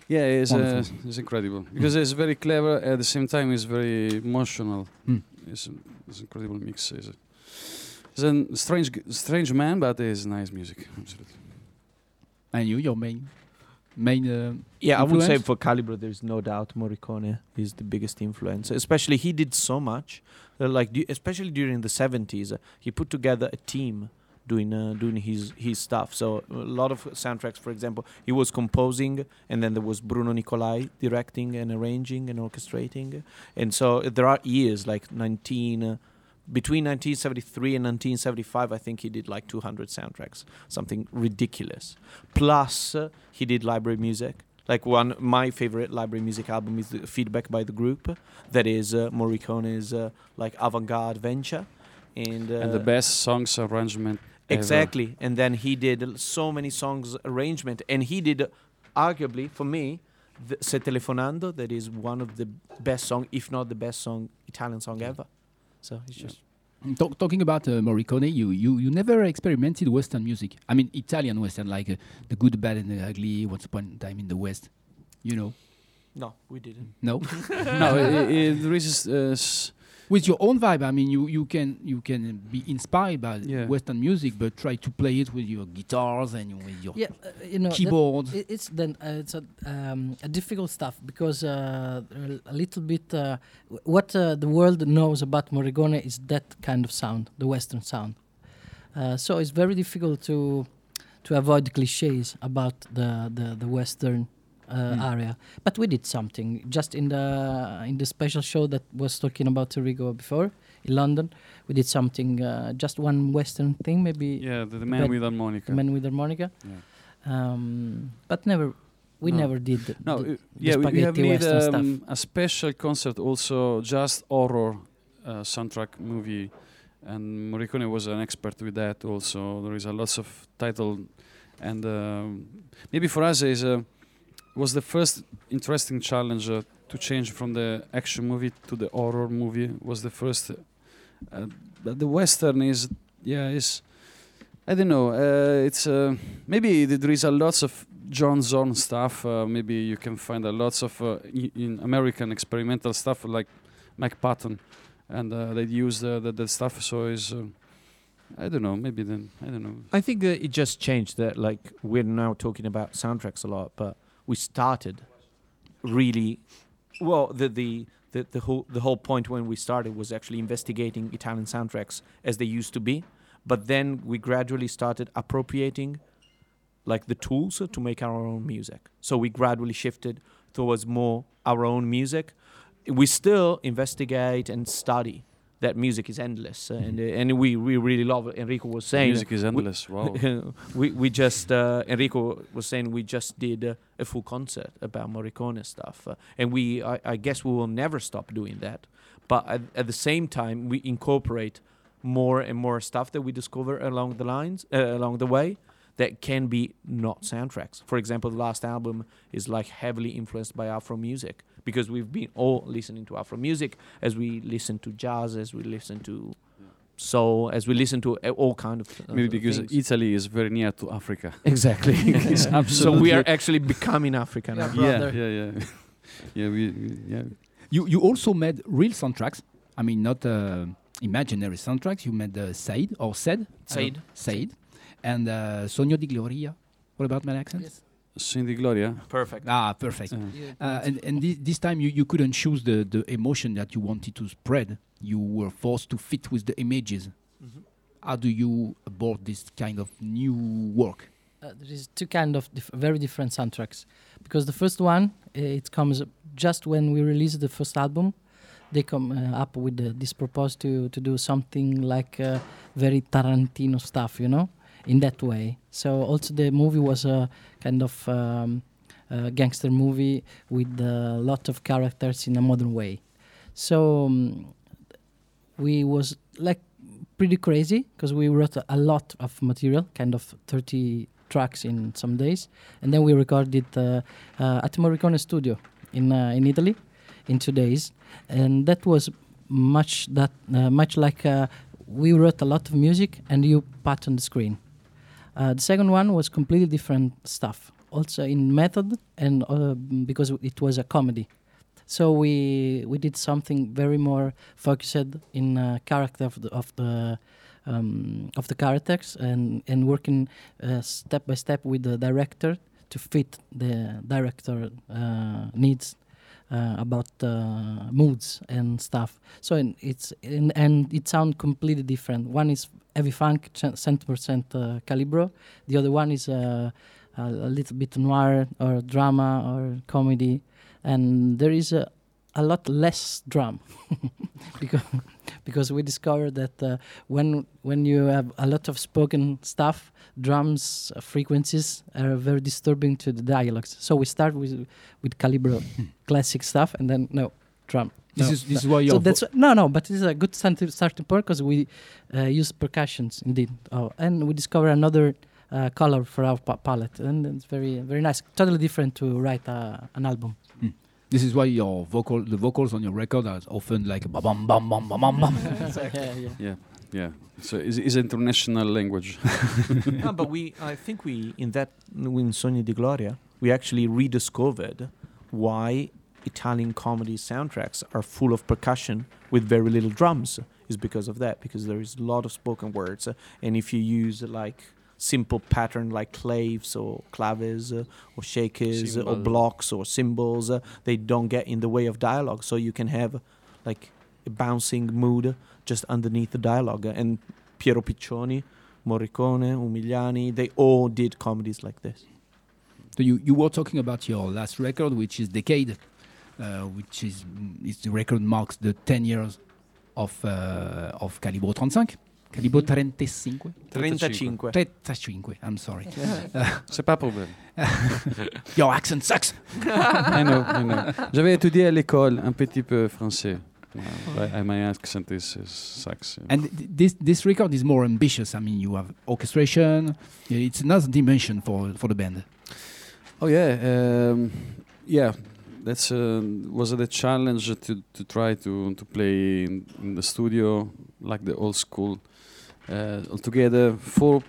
Yeah, it's, uh, it's incredible because it's very clever. At the same time, it's very emotional. Hmm. It's, a, it's incredible mix. It's a, it's a strange, strange man, but it's nice music. Absolutely. and you, your main, main. Uh, Yeah, I would say for Calibre, there's no doubt Morricone is the biggest influence. Especially he did so much, uh, like especially during the 70s, uh, he put together a team doing uh, doing his his stuff. So a lot of soundtracks, for example, he was composing, and then there was Bruno Nicolai directing and arranging and orchestrating. And so uh, there are years like 19. Uh, between 1973 and 1975, I think he did like 200 soundtracks, something ridiculous. Plus, uh, he did library music. Like one, my favorite library music album is the Feedback by the Group. That is uh, Morricone's uh, like avant-garde venture, and, uh, and the best songs arrangement. Ever. Exactly. And then he did so many songs arrangement, and he did, uh, arguably for me, the Se Telefonando. That is one of the best song, if not the best song, Italian song ever. So it's Yeah. just Talk, talking about uh, Morricone, you, you you never experimented Western music. I mean, Italian Western, like uh, the good, bad, and the ugly. Once upon a time in the West, you know. no, we didn't. No, no, i i there is uh, s- with your own vibe. I mean, you, you can you can be inspired by Yeah. Western music, but try to play it with your guitars and with your Yeah, uh, you know, that- keyboards. it's then uh, it's a, um, a difficult stuff because uh, a little bit uh, what uh, the world knows about Morricone is that kind of sound, the Western sound. Uh, so it's very difficult to to avoid cliches about the the, the Western Mm. area. But we did something just in the in the special show that was talking about Enrico before in London. We did something uh, just one Western thing, maybe yeah, the, the man with harmonica. the Man with Harmonica. Yeah. Um, but never, we No. never did. the- No, the- uh, yeah, we, we have made um, a special concert also just horror uh, soundtrack movie, and Morricone was an expert with that. Also, there is a lots of title, and um, maybe for us is uh, was the first interesting challenge uh, to change from the action movie to the horror movie. Was the first. Uh, the western is yeah is. I don't know. Uh, it's uh, maybe there is a lots of John Zorn stuff. Uh, maybe you can find a lots of in American experimental stuff like Mike Patton, and they use the, the, the stuff. So is I don't know. Maybe then I don't know. I think that it just changed that like we're now talking about soundtracks a lot, but we started really well the the the, the whole the whole point when we started was actually investigating Italian soundtracks as they used to be. But then we gradually started appropriating like the tools to make our own music. So we gradually shifted towards more our own music. We still investigate and study. That music is endless, uh, and uh, and we, we really love it. Enrico was saying Music is endless. wow. we we just uh, Enrico was saying we just did uh, a full concert about Morricone stuff, uh, and we I, I guess we will never stop doing that. But at, at the same time, we incorporate more and more stuff that we discover along the lines uh, along the way that can be not soundtracks. For example, the last album is like heavily influenced by Afro music because we've been all listening to Afro music as we listen to jazz, as we listen to soul, as we listen to uh, all kind of uh, Maybe because things. Italy is very near to Africa. Exactly. It's so we are actually becoming African. Yeah, yeah, yeah, yeah, yeah. We, we yeah. You you also made real soundtracks. I mean, not uh, imaginary soundtracks. You made uh, Said or Said Said. Said, and uh, Sogni di Gloria. What about my accent? Yes. Cindy Gloria. Perfect. Ah, perfect. Uh, Yeah, Uh, and and this, this time you, you couldn't choose the, the emotion that you wanted to spread. You were forced to fit with the images. Mhm. How do you abort this kind of new work? uh, there is two kind of dif- very different soundtracks because the first one uh, it comes just when we release the first album they come uh, up with the, this proposal to, to do something like uh, very tarantino stuff you know in that way. So also the movie was a kind of um, uh, gangster movie with a lot of characters in a modern way. So um, we was like pretty crazy because we wrote a, a lot of material kind of 30 tracks in some days, and then we recorded uh, uh, at Morricone Studio in uh, in Italy in two days, and that was much that uh, much like uh, we wrote a lot of music and you put on the screen. Uh, the second one was completely different stuff, also in method and uh, because it was a comedy. So we we did something very more focused in uh, character of the of the um, of the characters and and working uh, step by step with the director to fit the director uh, needs uh, about uh, moods and stuff. So in, it's in, and it sounds completely different. One is heavy funk, cent percent uh, calibro. The other one is uh, a, a little bit noir or drama or comedy, and there is a a lot less drum because because we discovered that uh, when when you have a lot of spoken stuff, drums uh, frequencies are very disturbing to the dialogues. So we start with with calibro classic stuff, and then no drum. This no, is this no. is why you're that's no, no, but this is a good starting starting point because we uh, use percussions indeed, oh, and we discover another uh, color for our pa- palette, and it's very very nice. Totally different to write uh, an album. This is why your vocal the vocals on your record are often like bam bam bam bam bam bam. bam. yeah, yeah. Yeah. So it's, it's international language. no, but we, I think we, in that, in Sogni di Gloria, we actually rediscovered why Italian comedy soundtracks are full of percussion with very little drums. Is because of that, because there is a lot of spoken words, uh, and if you use uh, like simple pattern like claves or claves uh, or shakers uh, or blocks or cymbals, uh, they don't get in the way of dialogue. So you can have like a bouncing mood just underneath the dialogue. And Piero Piccioni, Morricone, Umiliani, they all did comedies like this. So you, you were talking about your last record, which is Decade, uh, which is is the record marks the 10 years of uh, of Calibro 35. Calibro 35? 35. 35, I'm sorry. C'est pas problème. Your accent sucks. I know, I know. J'avais étudié à l'école un petit peu français. Uh, my accent is, is sucks. yeah. And th- this this record is more ambitious. I mean, you have orchestration. It's another dimension for for the band. Oh yeah, um, yeah. That's uh, was a challenge to to try to to play in, in the studio like the old school. Uh, altogether, four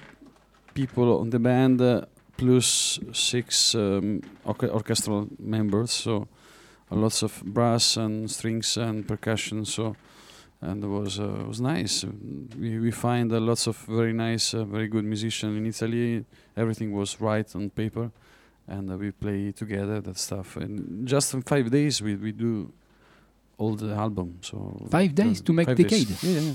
people on the band uh, plus six um, orche- orchestral members. So lots of brass and strings and percussion. So and it was uh, was nice. We we find uh, lots of very nice, uh, very good musicians in Italy. Everything was right on paper and uh, we play together that stuff and just in five days we, we do all the album so Five days to make Decade? days. yeah, yeah.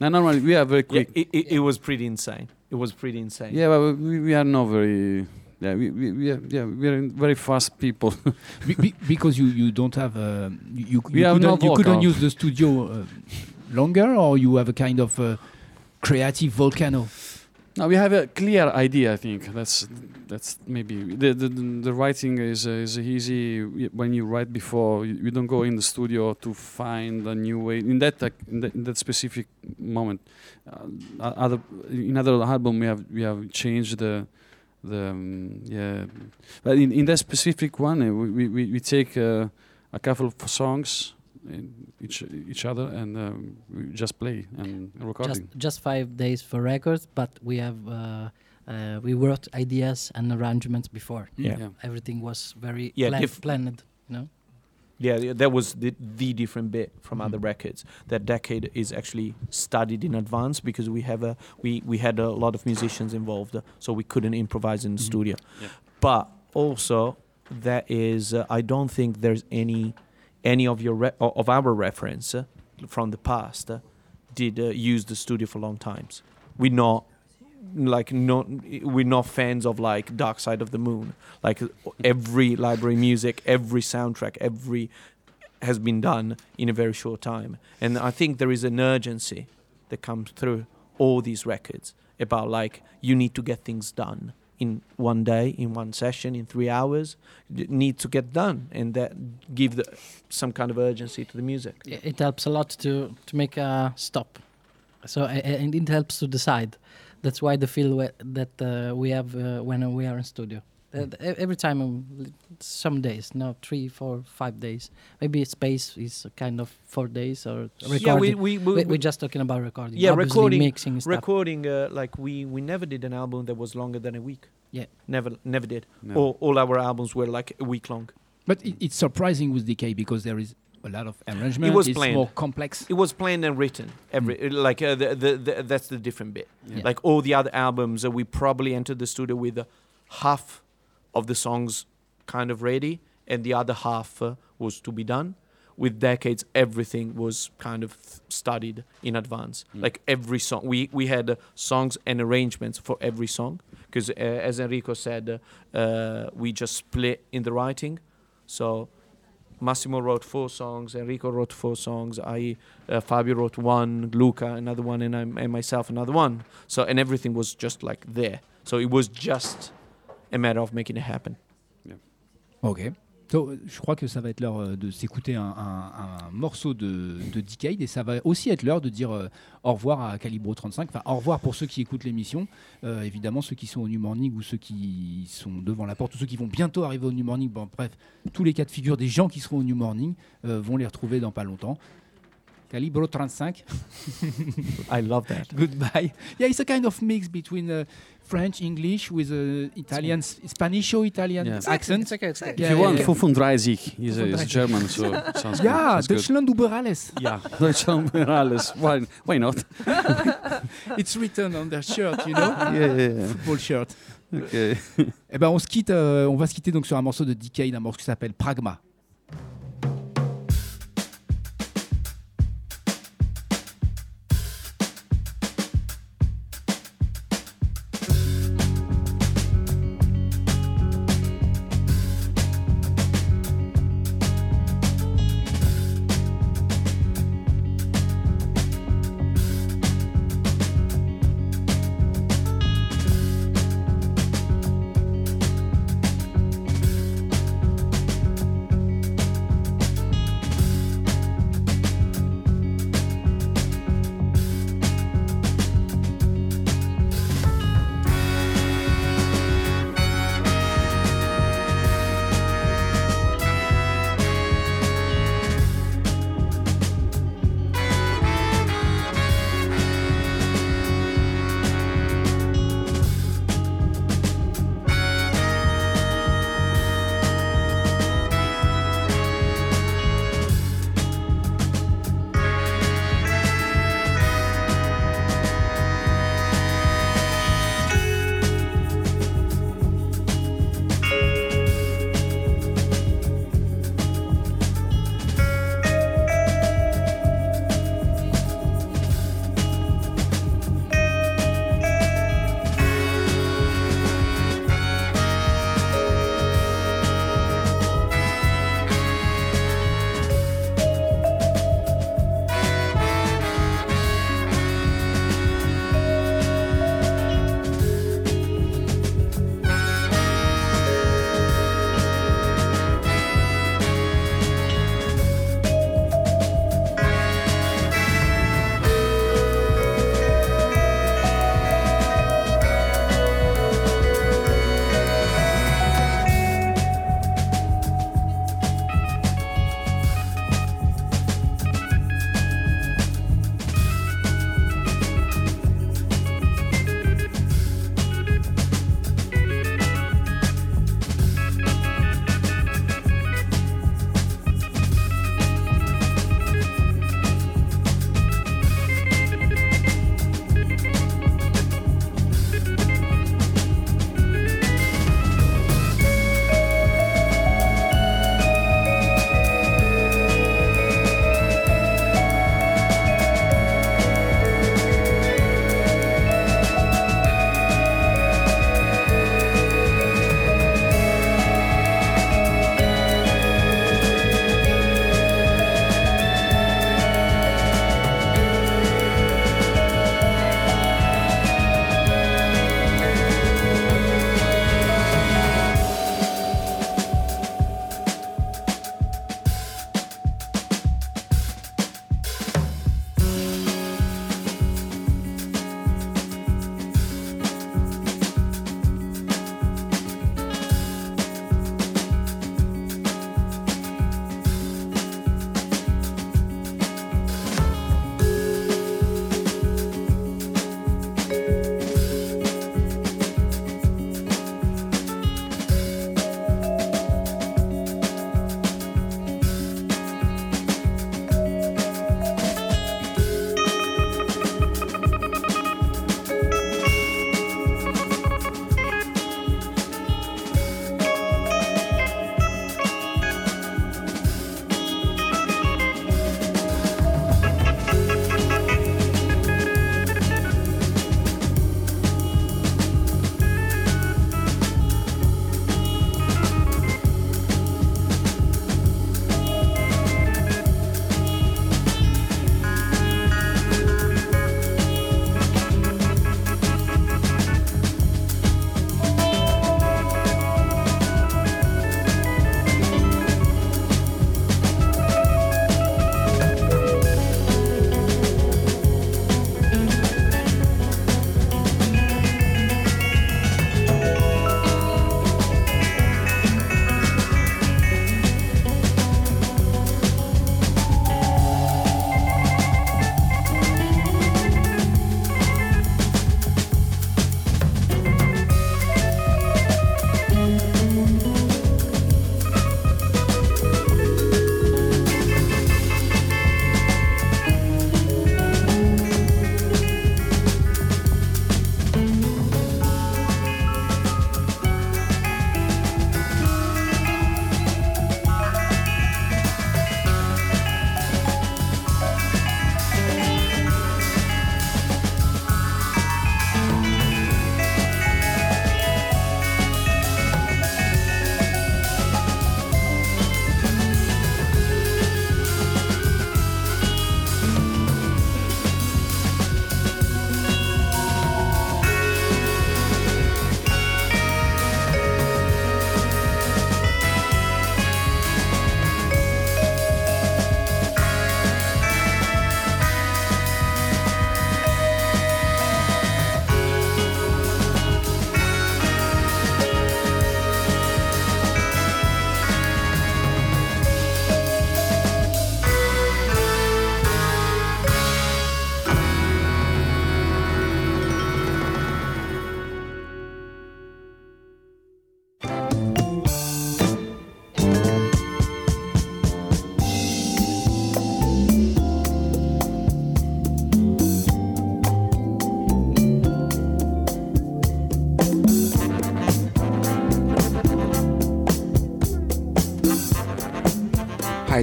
And normally we are very Yeah, quick it, it, it was pretty insane. It was pretty insane. yeah, but we, we are not very yeah we, we, we are yeah we are very fast people Be- be- because you you don't have uh, you you, We you have no couldn't, you couldn't use the studio uh, longer, or you have a kind of uh, creative volcano. Now we have a clear idea i think. That's that's maybe the the, the- the writing is uh, is easy. When you write before you, you don't go in the studio to find a new way. In that uh, in, that, in that specific moment uh, other in other album we have we have changed the the um, yeah. But in, in that specific one uh, we, we, we take uh, a couple of songs each each other and um, we just play and just recording just five days for records, but we have uh, uh, we wrote ideas and arrangements before. Yeah. yeah. Everything was very Yeah, plan- planned. You know. Yeah, yeah, that was the, the different bit from other Mhm. records. That decade is actually studied in advance because we have a we we had a lot of musicians involved, so we couldn't improvise in the Mhm. studio. Yeah. But also, that is uh, I don't think there's any any of your re- of our reference uh, from the past uh, did uh, use the studio for long times. We're not like not we're not fans of like Dark Side of the Moon. Like every library music, every soundtrack, every has been done in a very short time. And I think there is an urgency that comes through all these records about like you need to get things done in one day, in one session, in three hours. Need to get done, and that give the, some kind of urgency to the music. It helps a lot to to make a stop So and it helps to decide. That's why the feel that uh, we have uh, when we are in studio. Uh, Mm. every time, l- some days, no, three, four, five days. Maybe space is kind of four days or recording. Yeah, we we, we, we, we're just talking about recording. Yeah, Obviously recording- mixing stuff. recording uh, like we we never did an album that was longer than a week. Yeah. never never did. No. All all our albums were like a week long. But it, it's surprising with Decade because there is a lot of arrangement. It was it's planned. more complex. It was planned and written. Every like uh, the, the, the that's the different bit. Yeah. Like all the other albums, uh, we probably entered the studio with uh, half of the songs kind of ready, and the other half uh, was to be done. With decades, everything was kind of th- studied in advance. Mm. Like every song, we we had uh, songs and arrangements for every song. Because uh, as Enrico said, uh, uh, we just split in the writing. So Massimo wrote four songs, Enrico wrote four songs, I uh, Fabio wrote one, Luca another one, and I and myself another one. So and everything was just like there. So it was just matter of making it happen. Ok. So, euh, je crois que ça va être l'heure euh, de s'écouter un, morceau de, de Decade et ça va aussi être l'heure de dire euh, au revoir à Calibro 35. Enfin, au revoir pour ceux qui écoutent l'émission. Euh, évidemment, ceux qui sont au New Morning ou ceux qui sont devant la porte ou ceux qui vont bientôt arriver au New Morning. Bref, tous les cas de figure des gens qui seront au New Morning vont les retrouver dans pas longtemps. Calibro 35. I love that. Goodbye. Yeah, it's a kind of mix between uh, French, English with uh, Italian, Spanish or Italian Yeah. accent. It's okay. It's okay. If Yeah, you yeah, want, yeah. He's, a, he's Fufundreisig. German, so sounds Yeah, good. Sounds good. Deutschland über alles. Yeah, Deutschland über alles. Why, why not? It's written on their shirt, you know, yeah, yeah, yeah. football shirt. Okay. Eh ben, on se quitte, euh, on va se quitter donc sur un morceau de Decade, un morceau qui s'appelle. Pragma